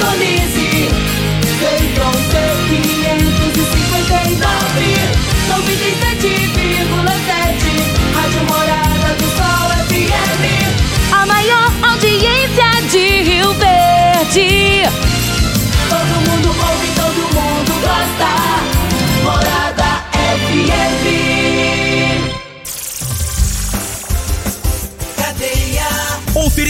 Indonésia.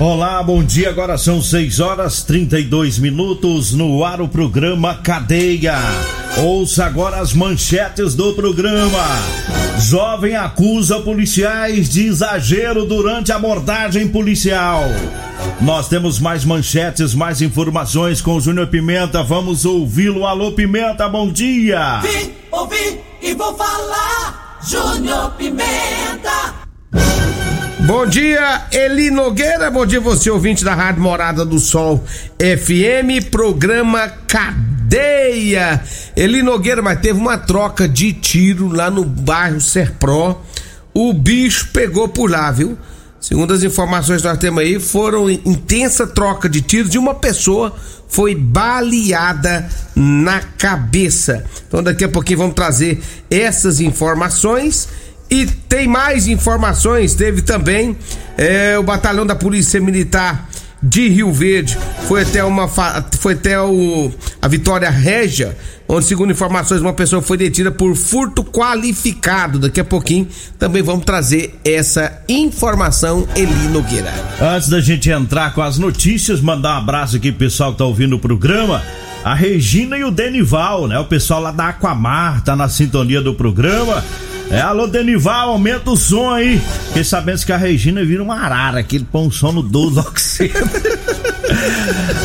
Olá, bom dia. Agora são 6 horas 32 minutos no ar o programa Cadeia. Ouça agora as manchetes do programa. Jovem acusa policiais de exagero durante abordagem policial. Nós temos mais manchetes, mais informações com o Júnior Pimenta. Vamos ouvi-lo. Alô, Pimenta, bom dia. Vim, ouvi e vou falar. Júnior Pimenta. Bom dia, Eli Nogueira. Bom dia, você ouvinte da Rádio Morada do Sol FM, programa Cadeia. Eli Nogueira, mas teve uma troca de tiro lá no bairro Serpro. O bicho pegou por lá, viu? Segundo as informações que nós temos aí, foram intensa troca de tiros de uma pessoa foi baleada na cabeça. Então daqui a pouquinho vamos trazer essas informações. E tem mais informações, teve também é, o batalhão da Polícia Militar de Rio Verde foi até uma foi até o a Vitória Régia, onde segundo informações uma pessoa foi detida por furto qualificado. Daqui a pouquinho também vamos trazer essa informação Eli Nogueira. Antes da gente entrar com as notícias, mandar um abraço aqui pro pessoal que tá ouvindo o programa. A Regina e o Denival, né? O pessoal lá da Aquamar tá na sintonia do programa. É, alô Denival, aumenta o som aí. Fiquei sabendo que a Regina vira uma arara, que ele põe um som no 12 logo cedo.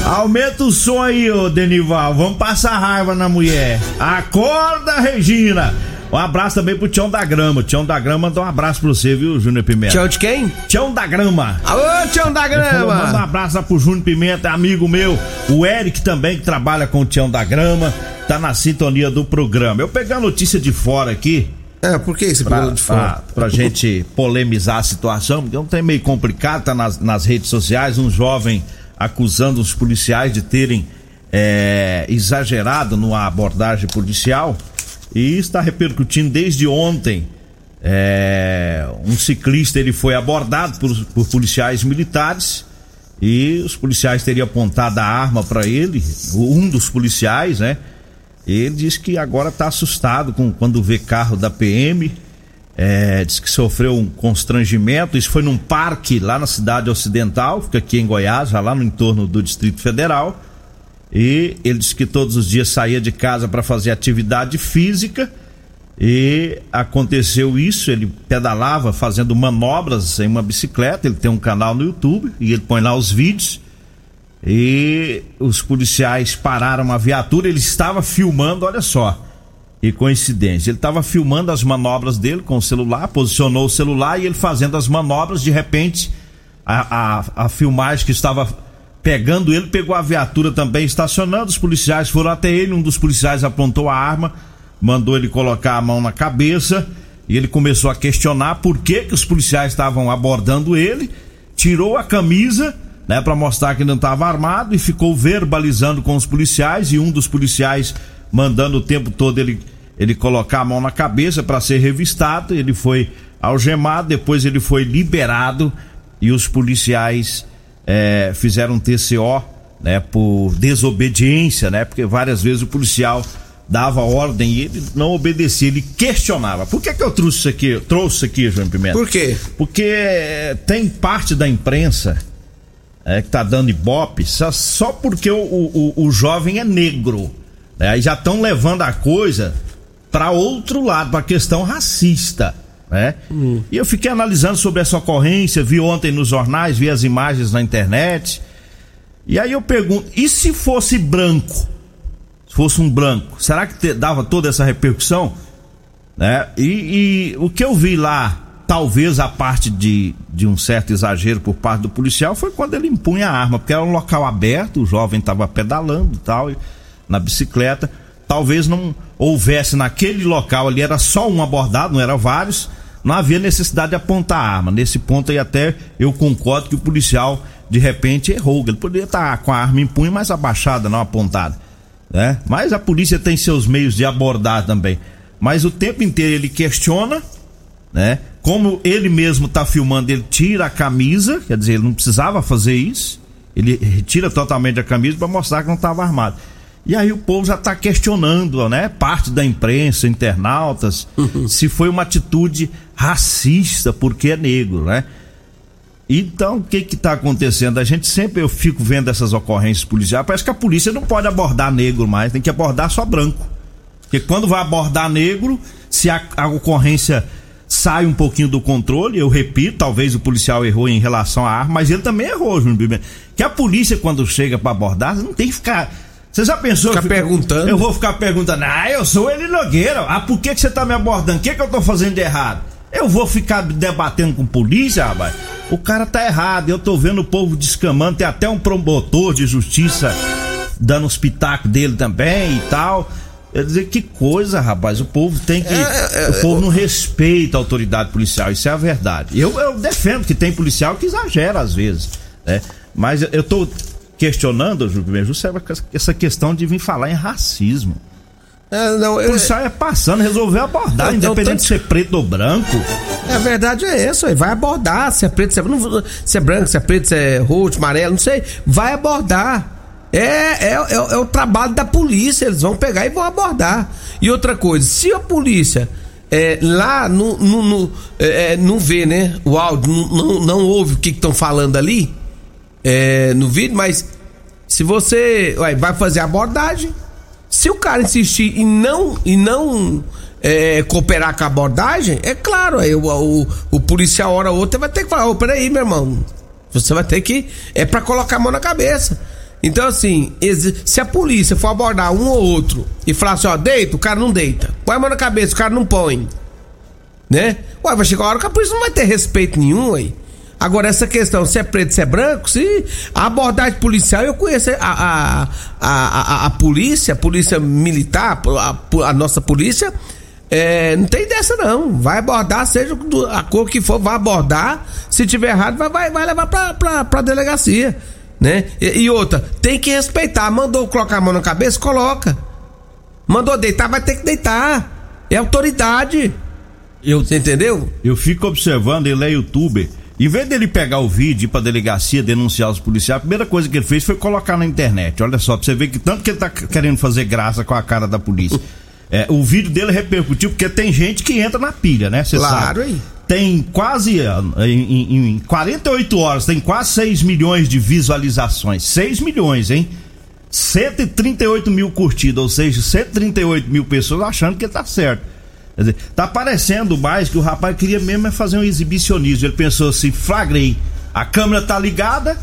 Aumenta o som aí, ô Denival. Vamos passar raiva na mulher. Acorda, Regina. Um abraço também pro Tião da Grama. Tião da Grama manda um abraço pra você, viu, Júnior Pimenta? Tchau de quem? Tião da Grama. Alô, Tião da Ele falou, Manda um Grama. abraço lá pro Júnior Pimenta, amigo meu. O Eric também, que trabalha com o Tião da Grama, tá na sintonia do programa. Eu peguei a notícia de fora aqui, É, por que esse pra, de fora? pra, pra gente polemizar a situação, porque é um trem meio complicado, tá nas, nas redes sociais, um jovem acusando os policiais de terem é, exagerado numa abordagem policial. E está repercutindo desde ontem. É, um ciclista ele foi abordado por, por policiais militares e os policiais teriam apontado a arma para ele, um dos policiais, né? Ele diz que agora está assustado com quando vê carro da PM. É, diz que sofreu um constrangimento. Isso foi num parque lá na cidade ocidental, fica aqui em Goiás, já lá no entorno do Distrito Federal. E ele disse que todos os dias saía de casa para fazer atividade física. E aconteceu isso, ele pedalava fazendo manobras em uma bicicleta, ele tem um canal no YouTube e ele põe lá os vídeos. E os policiais pararam a viatura, ele estava filmando, olha só. E coincidência, ele estava filmando as manobras dele com o celular, posicionou o celular e ele fazendo as manobras, de repente a, a, a filmagem que estava pegando ele pegou a viatura também estacionando. Os policiais foram até ele, um dos policiais apontou a arma, mandou ele colocar a mão na cabeça e ele começou a questionar por que, que os policiais estavam abordando ele, tirou a camisa, né, para mostrar que não estava armado e ficou verbalizando com os policiais e um dos policiais mandando o tempo todo ele ele colocar a mão na cabeça para ser revistado. Ele foi algemado, depois ele foi liberado e os policiais é, fizeram TCO né, por desobediência, né? Porque várias vezes o policial dava ordem e ele não obedecia, ele questionava. Por que, que eu trouxe isso aqui? Eu trouxe isso aqui, João Pimenta? Por quê? Porque é, tem parte da imprensa é, que tá dando ibope só, só porque o, o, o jovem é negro. Né? Aí já estão levando a coisa para outro lado, para questão racista. Né? Hum. E eu fiquei analisando sobre essa ocorrência, vi ontem nos jornais, vi as imagens na internet. E aí eu pergunto: e se fosse branco? Se fosse um branco, será que te, dava toda essa repercussão? Né? E, e, o que eu vi lá, talvez a parte de, de um certo exagero por parte do policial, foi quando ele impunha a arma, porque era um local aberto, o jovem estava pedalando e tal, na bicicleta. Talvez não houvesse naquele local ali, era só um abordado, não eram vários, não havia necessidade de apontar a arma. Nesse ponto aí até eu concordo que o policial de repente errou. Ele poderia estar com a arma em punho, mas abaixada, não apontada né? Mas a polícia tem seus meios de abordar também. Mas o tempo inteiro ele questiona, né? Como ele mesmo está filmando, ele tira a camisa, quer dizer, ele não precisava fazer isso. Ele retira totalmente a camisa para mostrar que não estava armado. E aí o povo já está questionando, né? Parte da imprensa, internautas, uhum. se foi uma atitude racista porque é negro, né? Então, o que que tá acontecendo? A gente sempre, eu fico vendo essas ocorrências policiais, parece que a polícia não pode abordar negro mais, tem que abordar só branco. Porque quando vai abordar negro, se a, a ocorrência sai um pouquinho do controle, eu repito, talvez o policial errou em relação à arma, mas ele também errou, Júnior. Que a polícia, quando chega para abordar, não tem que ficar. Você já pensou? Ficar perguntando. Eu vou ficar perguntando, ah, eu sou ele Nogueira. Ah, por que, que você tá me abordando? O que, que eu tô fazendo de errado? Eu vou ficar debatendo com polícia, rapaz. O cara tá errado. Eu tô vendo o povo descamando. Tem até um promotor de justiça dando os pitacos dele também e tal. Eu dizer que coisa, rapaz. O povo tem que. É, é, o povo não respeita a autoridade policial. Isso é a verdade. Eu, eu defendo que tem policial que exagera às vezes. Né? Mas eu tô questionando, Júlio, essa questão de vir falar em racismo. É, não, o policial é passando, resolveu abordar, independente de ser preto ou branco. É, a verdade é isso, aí. vai abordar, se é preto, se é, não, se é branco, se é preto, se é roxo, amarelo, não sei, vai abordar. É, é, é, é, o trabalho da polícia, eles vão pegar e vão abordar. E outra coisa, se a polícia é, lá no, no, no é, é não vê, né, o áudio, não, não, ouve o que estão falando ali é, no vídeo, mas se você ué, vai fazer a abordagem, se o cara insistir e não e não é, cooperar com a abordagem, é claro, aí o, o, o policial hora ou outra vai ter que falar, ô, oh, peraí, meu irmão. Você vai ter que. É para colocar a mão na cabeça. Então, assim, se a polícia for abordar um ou outro e falar assim, ó, deita, o cara não deita. Põe a mão na cabeça, o cara não põe. Né? Ué, vai chegar uma hora que a polícia não vai ter respeito nenhum aí. Agora, essa questão, se é preto, se é branco, se a abordagem policial, eu conheço a, a, a, a, a polícia, a polícia militar, a, a nossa polícia, é, não tem dessa não. Vai abordar, seja a cor que for, vai abordar. Se tiver errado, vai, vai, vai levar pra, pra, pra delegacia. Né? E, e, outra, tem que respeitar. Mandou colocar a mão na cabeça, coloca. Mandou deitar, vai ter que deitar. É autoridade. Eu, Você entendeu? Eu fico observando, ele é youtuber. Em vez dele pegar o vídeo e ir pra delegacia denunciar os policiais, a primeira coisa que ele fez foi colocar na internet. Olha só, pra você ver que tanto que ele tá querendo fazer graça com a cara da polícia. É, o vídeo dele repercutiu porque tem gente que entra na pilha, né? Cê claro, sabe. Hein? Tem quase, em, em, em 48 horas, tem quase 6 milhões de visualizações. 6 milhões, hein? 138 mil curtidas, ou seja, 138 mil pessoas achando que tá certo. Quer dizer, tá parecendo mais que o rapaz queria mesmo é fazer um exibicionismo. Ele pensou assim: flagrei, a câmera tá ligada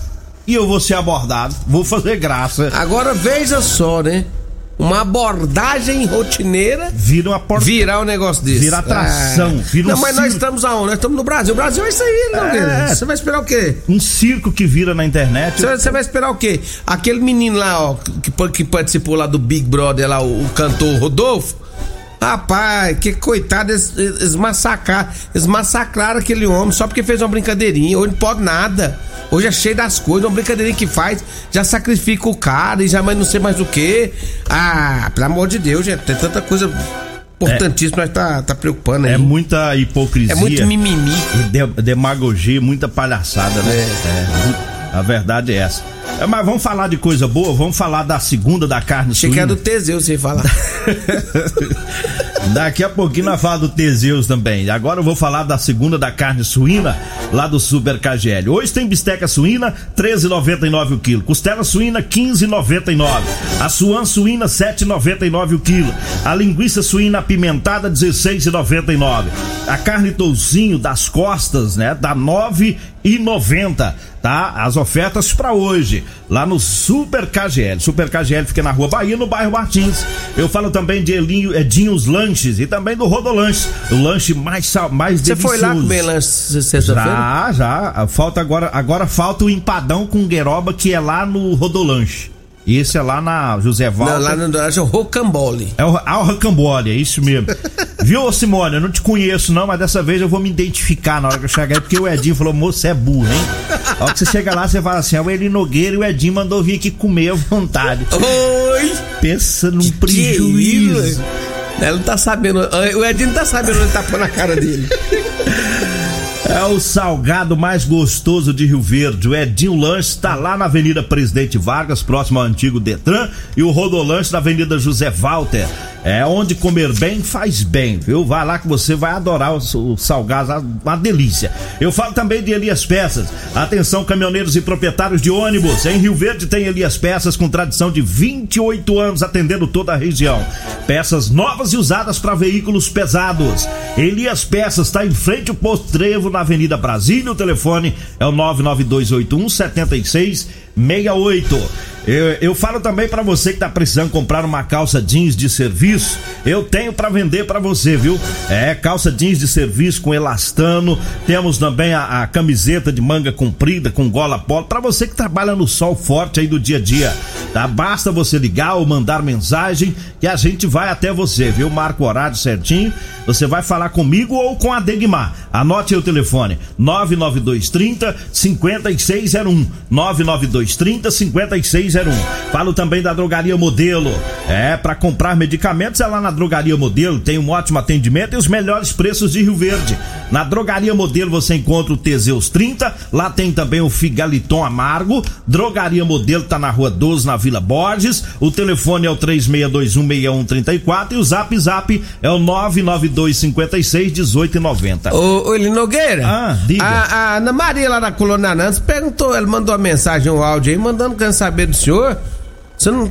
e eu vou ser abordado, vou fazer graça. Agora veja só, né? Uma abordagem rotineira vira uma porta... virar um negócio desse. Vira atração, é. vira um Não, mas circo. nós estamos aonde? Nós estamos no Brasil. O Brasil é isso aí, não, é. Você vai esperar o quê? Um circo que vira na internet. Você vai esperar o quê? Aquele menino lá, ó, que, que participou lá do Big Brother, lá, o, o cantor Rodolfo Rapaz, que coitado, eles, eles, massacraram, eles massacraram aquele homem só porque fez uma brincadeirinha. Hoje não pode nada. Hoje é cheio das coisas, uma brincadeirinha que faz, já sacrifica o cara e já mais não sei mais o que. Ah, pelo amor de Deus, gente, tem tanta coisa importantíssimo, mas tá, tá preocupando aí. É muita hipocrisia. É muito mimimi. de- demagogia, muita palhaçada, né? É, a verdade é essa. É, mas vamos falar de coisa boa, vamos falar da segunda da carne Achei que suína. era do Teseu, você falar. Daqui a pouquinho nós falamos do Teseus também. Agora eu vou falar da segunda da carne suína, lá do Super KGL. Hoje tem bisteca suína, 13,99 o quilo. Costela suína, 15,99. A suan suína, 7,99 o quilo. A linguiça suína apimentada, 16,99. A carne toucinho das costas, né, dá 9,90. Tá? As ofertas pra hoje, lá no Super KGL. Super KGL fica na Rua Bahia, no bairro Martins. Eu falo também de Elinho, Edinhos Lanches e também do Rodolanche, o lanche mais mais Você foi lá comer lanche sexta-feira? Já, já. Falta agora, agora falta o empadão com gueroba que é lá no Rodolanche. E esse é lá na José. Não, lá no acho Rocambole. É o, ah, o Rocambole, é isso mesmo. Viu, Simone? Eu não te conheço, não, mas dessa vez eu vou me identificar na hora que eu chegar aí, porque o Edinho falou, moço, você é burro, hein? A hora que você chega lá, você fala assim, é o Eli Nogueira e o Edinho mandou vir aqui comer à vontade. Oi! Pensa num Que prejuízo. isso? Ela não tá sabendo. O Edinho não tá sabendo onde tá pondo a cara dele. É o salgado mais gostoso de Rio Verde. O Edinho Lanche está lá na Avenida Presidente Vargas, próximo ao antigo Detran, e o Rodolanche na Avenida José Walter. É onde comer bem faz bem, viu? Vai lá que você vai adorar o, o salgado, uma delícia. Eu falo também de Elias Peças. Atenção, caminhoneiros e proprietários de ônibus. Em Rio Verde tem Elias Peças com tradição de 28 anos atendendo toda a região. Peças novas e usadas para veículos pesados. Elias Peças está em frente ao posto Trevo na Avenida Brasília. O telefone é o 99281 7668. Eu, eu falo também para você que tá precisando comprar uma calça jeans de serviço, eu tenho para vender para você, viu? É calça jeans de serviço com elastano, temos também a, a camiseta de manga comprida com gola polo para você que trabalha no sol forte aí do dia a dia, tá? Basta você ligar ou mandar mensagem que a gente vai até você, viu? Marca o horário certinho, você vai falar comigo ou com a Degmar. Anote aí o telefone: 99230 5601. 99230 5601. Falo também da Drogaria Modelo. É, para comprar medicamentos é lá na Drogaria Modelo, tem um ótimo atendimento e os melhores preços de Rio Verde. Na Drogaria Modelo você encontra o Teseus 30, lá tem também o Figaliton Amargo. Drogaria Modelo tá na Rua 12, na Vila Borges. O telefone é o 36216134 e o Zap Zap é o 992561890. Ô, ô Nogueira. Ah, diga. A, a Ana Maria lá da Colônia Nantes perguntou, ela mandou uma mensagem, um áudio aí, mandando querendo saber do senhor. Você não,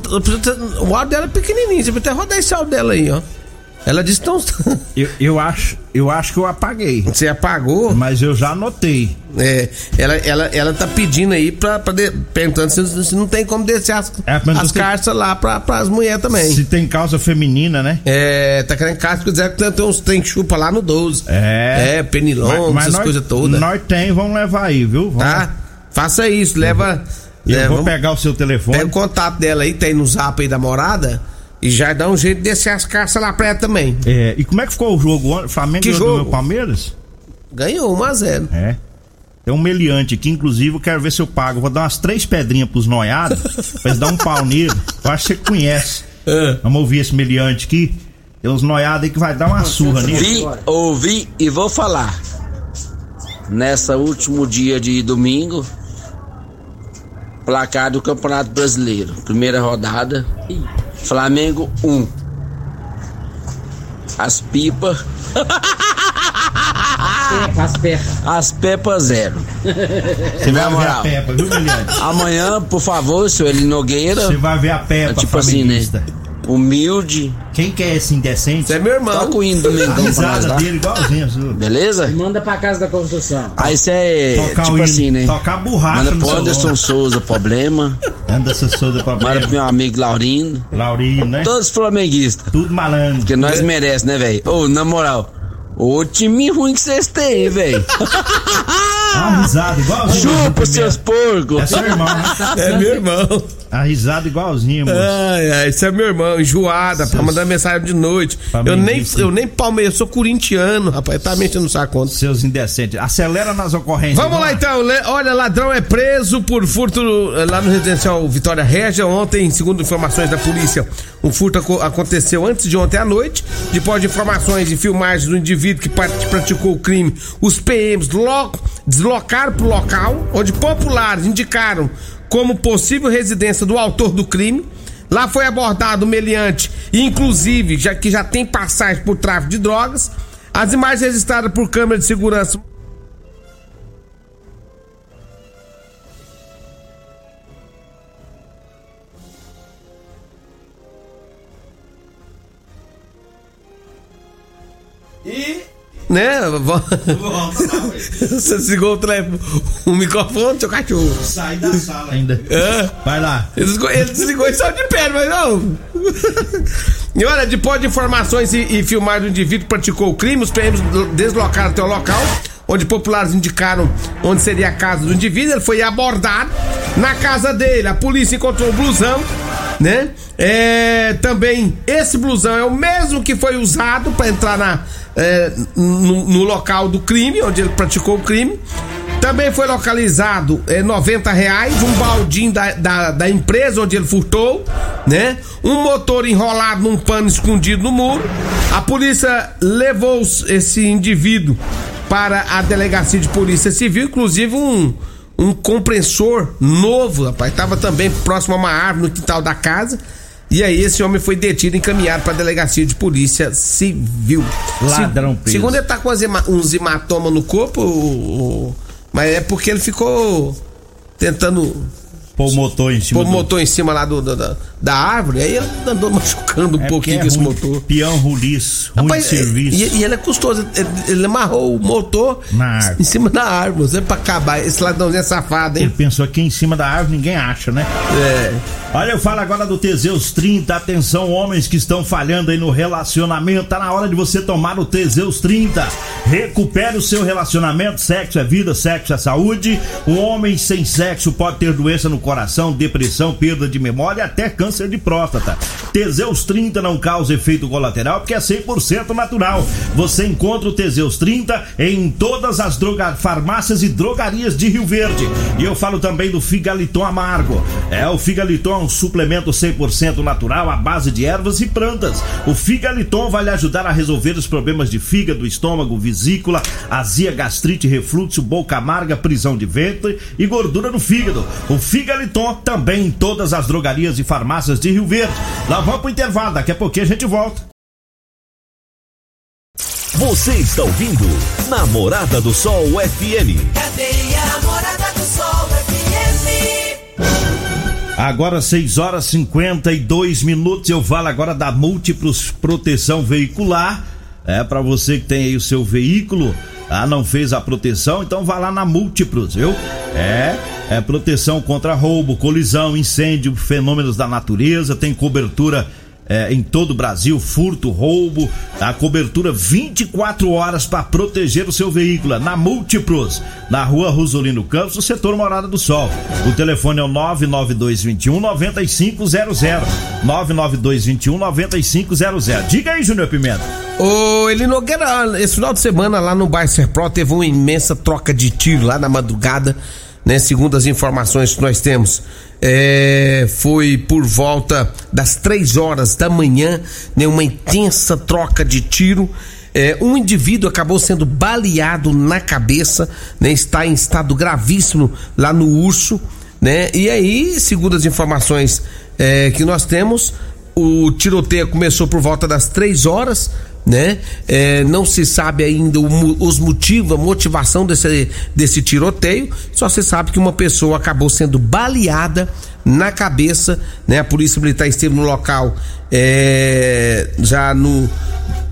o áudio dela é pequenininho, você precisa até rodar esse áudio dela aí, ó. Ela disse não. Eu, eu acho, eu acho que eu apaguei, Você apagou? mas eu já anotei. É, ela, ela, ela tá pedindo aí pra, pra de- perguntando se, se não tem como descer as, É, as carças lá pra, pras mulheres também. Se tem causa feminina, né? É, tá querendo carça, quiser que tem uns trem que chupa lá no 12. É. É, penilon, essas coisas todas. Nós tem, vamos levar aí, viu? Vamos- Tá? Faça isso, leva. Eu leva- vou vamos- pegar o seu telefone. Pega o contato dela aí, tem no zap aí da morada. E já dá um jeito de descer as carças lá pra ela também. É, e como é que ficou o jogo? Flamengo Que ganhou do jogo? meu Palmeiras? Ganhou 1x0. É. Tem um meliante aqui, inclusive, eu quero ver se eu pago. Vou dar umas três pedrinhas pros noiados, pra eles dar um pau nele. Eu acho que você conhece. É. Vamos ouvir esse meliante aqui. Tem uns noiados aí que vai dar uma surra nele. Vi, ouvi e vou falar. Nessa último dia de domingo, placar do Campeonato Brasileiro. Primeira rodada, Flamengo 1. As pipas. As perras. As pepas 0. Você vai ver a moral. Peppa, viu? Amanhã, por favor, senhor Eli Nogueira. Você vai ver a Peppa, tipo assim, né? Humilde. Quem que é esse indecente? Você é meu irmão. Toca o hino do A Mengão pra nós risada lá. dele igualzinho, viu? Beleza? Manda pra casa da construção. Aí você é Tocar o tipo hino, assim, né? tocar borracha Manda pro Anderson. Souza, problema. Anderson Souza Manda pro problema. meu amigo Laurindo. Laurino, né? Todos flamenguistas. Tudo malandro. Porque nós merecemos, né, velho? Ô, na moral, ô time ruim que vocês têm, velho. A risada igualzinho. Chupa, seus porcos. É seu irmão, né? É meu irmão. A risada igualzinho, moço. Ai, ai, esse é meu irmão, enjoada, pra Seus- mandar mensagem de noite. Eu nem, eu nem palmeiras, eu sou corintiano, rapaz, tá mexendo no saco conta. Seus indecentes. Acelera nas ocorrências. Vamos lá então, le- olha, ladrão é preso por furto eh, lá no residencial Vitória Régia. Ontem, segundo informações da polícia, um furto aco- aconteceu antes de ontem à noite. Depois de informações e filmagens do indivíduo que praticou o crime, os PMs lo- deslocaram para o local, onde populares indicaram como possível residência do autor do crime. Lá foi abordado o meliante, inclusive, já que já tem passagem por tráfico de drogas. As imagens registradas por câmera de segurança Né? Você desligou o, telefone, o microfone, seu cachorro. Sai da sala ainda. É. Vai lá. Ele desligou, e saiu de pé, mas não. E olha, depois de informações e, e filmagem do indivíduo que praticou o crime, os PMs deslocaram até o local, onde populares indicaram onde seria a casa do indivíduo. Ele foi abordado na casa dele. A polícia encontrou o blusão, né? É, também esse blusão é o mesmo que foi usado para entrar na, é, no, no local do crime, onde ele praticou o crime. Também foi localizado é, 90 reais, um baldinho da, da, da empresa onde ele furtou, né? Um motor enrolado num pano escondido no muro. A polícia levou esse indivíduo para a delegacia de polícia civil, inclusive um, um compressor novo, rapaz. Tava também próximo a uma árvore no quintal da casa. E aí esse homem foi detido e encaminhado para a delegacia de polícia civil. Ladrão preso. Segundo ele tá com uns hematomas no corpo, mas é porque ele ficou tentando Pôr o motor em cima pôr o do- motor em cima lá do, da, da- da árvore, aí ele andou machucando um É pouquinho é com esse motor. Peão ruliço, ruim Rapaz, de serviço. E, e ele é custoso, ele, ele amarrou o motor Na árvore. em cima da árvore, sempre pra acabar. Esse ladrãozinho é safado, Ele hein? pensou que em cima da árvore ninguém acha, né? É. Olha, eu falo agora do Teseus 30. Atenção, homens que estão falhando aí no relacionamento. Tá na hora de você tomar o Teseus 30. Recupere o seu relacionamento. Sexo é vida, sexo é saúde. Um homem sem sexo pode ter doença no coração, depressão, perda de memória e até câncer de próstata. Teseus 30 não causa efeito colateral porque é 100% natural. Você encontra o Teseus 30 em todas as droga... farmácias e drogarias de Rio Verde. E eu falo também do Figaliton Amargo. É, o Figaliton um suplemento 100% natural à base de ervas e plantas. O Figaliton vai lhe ajudar a resolver os problemas de fígado, estômago, vesícula, azia, gastrite, refluxo, boca amarga, prisão de ventre e gordura no fígado. O Figaliton também em todas as drogarias e farmácias de Rio Verde. Lá vamos pro intervalo, daqui a pouquinho a gente volta. Você está ouvindo Namorada do Sol FM. Cadeia Agora 6 horas 52 minutos. Eu falo agora da Múltiplos Proteção Veicular. É para você que tem aí o seu veículo, ah, não fez a proteção, então vá lá na Múltiplos, viu? É, é proteção contra roubo, colisão, incêndio, fenômenos da natureza, tem cobertura é, em todo o Brasil, furto, roubo, a cobertura 24 horas para proteger o seu veículo é na Múltiplos, na rua Rosolino Campos, no setor Morada do Sol. O telefone é o 99221 9500. 99221 9500. Diga aí, Júnior Pimenta. Ô, Eli Nogueira, esse final de semana lá no bairro Serpro teve uma imensa troca de tiro lá na madrugada, né? Segundo as informações que nós temos, é, foi por volta das três horas da manhã, né? Uma intensa troca de tiro. É, um indivíduo acabou sendo baleado na cabeça, né? Está em estado gravíssimo lá no Urso, né? E aí, segundo as informações é, que nós temos, o tiroteio começou por volta das três horas, né? É, não se sabe ainda o os motivos, a motivação desse, desse tiroteio, só se sabe que uma pessoa acabou sendo baleada na cabeça, né? A polícia militar esteve no local é, já no,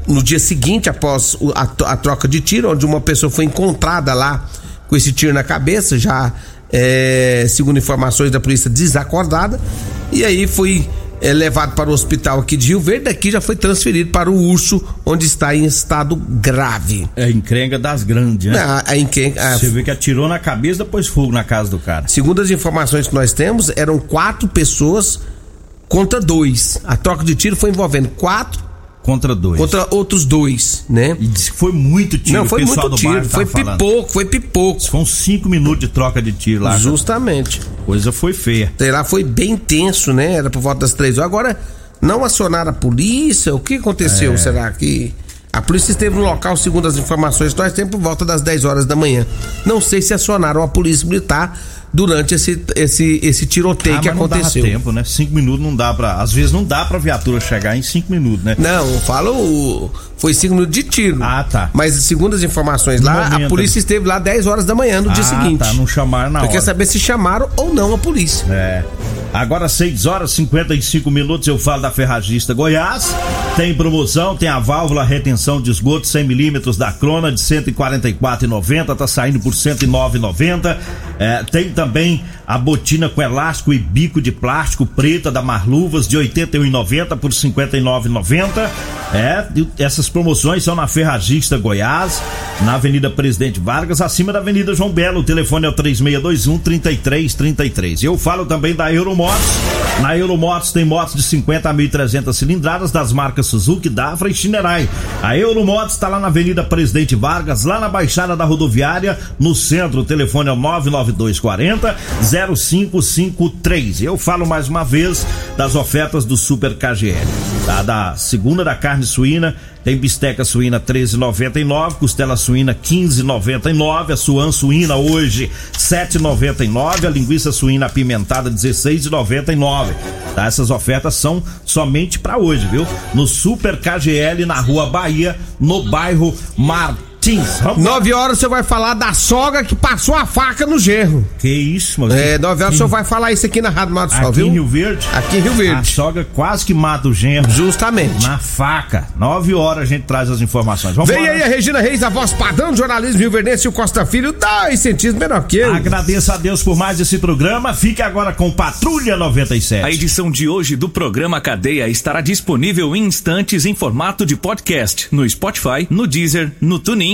no dia seguinte, após a, a troca de tiro, onde uma pessoa foi encontrada lá com esse tiro na cabeça, já é, segundo informações da polícia desacordada, e aí foi é levado para o hospital aqui de Rio Verde, daqui já foi transferido para o Urso, onde está em estado grave. É encrenca das grandes, né? A, a encren- a- Você vê que atirou na cabeça, depois fogo na casa do cara. segundo as informações que nós temos, eram quatro pessoas contra dois. A troca de tiro foi envolvendo quatro Contra dois. contra outros dois, né? E disse que foi muito tiro. Não, foi muito do tiro, foi falando. pipoco, foi pipoco. Foram cinco minutos de troca de tiro lá. Justamente. Coisa foi feia. Sei lá, foi bem tenso, né? Era por volta das três horas. Agora, não acionaram a polícia? O que aconteceu? É. Será que. A polícia esteve no local, segundo as informações que nós temos, por volta das 10 horas da manhã. Não sei se acionaram a polícia militar durante esse, esse, esse tiroteio Ah, que mas não aconteceu. dava tempo, né? Cinco minutos não dá pra. Às vezes não dá pra viatura chegar em cinco minutos, né? Não, eu falo. o- Foi cinco minutos de tiro. Ah, tá. Mas segundo as informações No lá, a momento. polícia esteve lá 10 horas da manhã no dia ah, seguinte. tá. Não chamaram na Você hora. quer saber se chamaram ou não a polícia. É. Agora 6 horas e 55 minutos eu falo da Ferragista Goiás. Tem promoção, tem a válvula retenção de esgoto 100 milímetros da Crona de 144,90, tá saindo por 109,90. É, tem também a botina com elástico e bico de plástico preta da Marluvas de 81,90 por 59,90. É, essas promoções são na Ferragista Goiás, na Avenida Presidente Vargas, acima da Avenida João Belo. O telefone é o 3621 3333. Eu falo também da Na Euromotos tem motos de 50 a 1.300 cilindradas das marcas Suzuki, Dafra e Shinerai. A Euromotos está lá na Avenida Presidente Vargas, lá na Baixada da Rodoviária, no centro. O telefone é o 99240 0553. Eu falo mais uma vez das ofertas do Super KGL. Tá? Da segunda da carne suína, tem bisteca suína 13,99, costela suína 15,99, a suan suína hoje 7,99, a linguiça suína apimentada 16,99. Tá? Essas ofertas são somente para hoje, viu? No Super KGL na Rua Bahia, no bairro Martins. Lá. 9 horas você vai falar da sogra que passou a faca no gerro. Que isso, mano? É, 9 horas o senhor vai falar isso aqui na Rádio Mato Sol, Aqui viu? em Rio Verde. Aqui em Rio Verde. A sogra quase que mata o genro. Justamente. Na faca. Nove horas a gente traz as informações. Vamos Vem aí a Regina Reis, a voz padrão do jornalismo Rio Verdense e o Costa Filho, dois centímetros menor que eu. Agradeço a Deus por mais esse programa. Fique agora com Patrulha 97. A edição de hoje do programa Cadeia estará disponível em instantes em formato de podcast no Spotify, no Deezer, no TuneIn,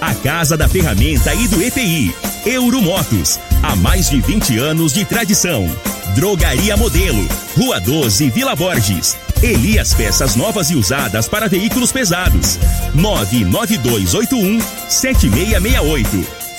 a Casa da Ferramenta e do EPI. Euromotos, há mais de 20 anos de tradição. Drogaria Modelo, Rua 12, Vila Borges. Elias Peças Novas e Usadas para Veículos Pesados. 99281-7668.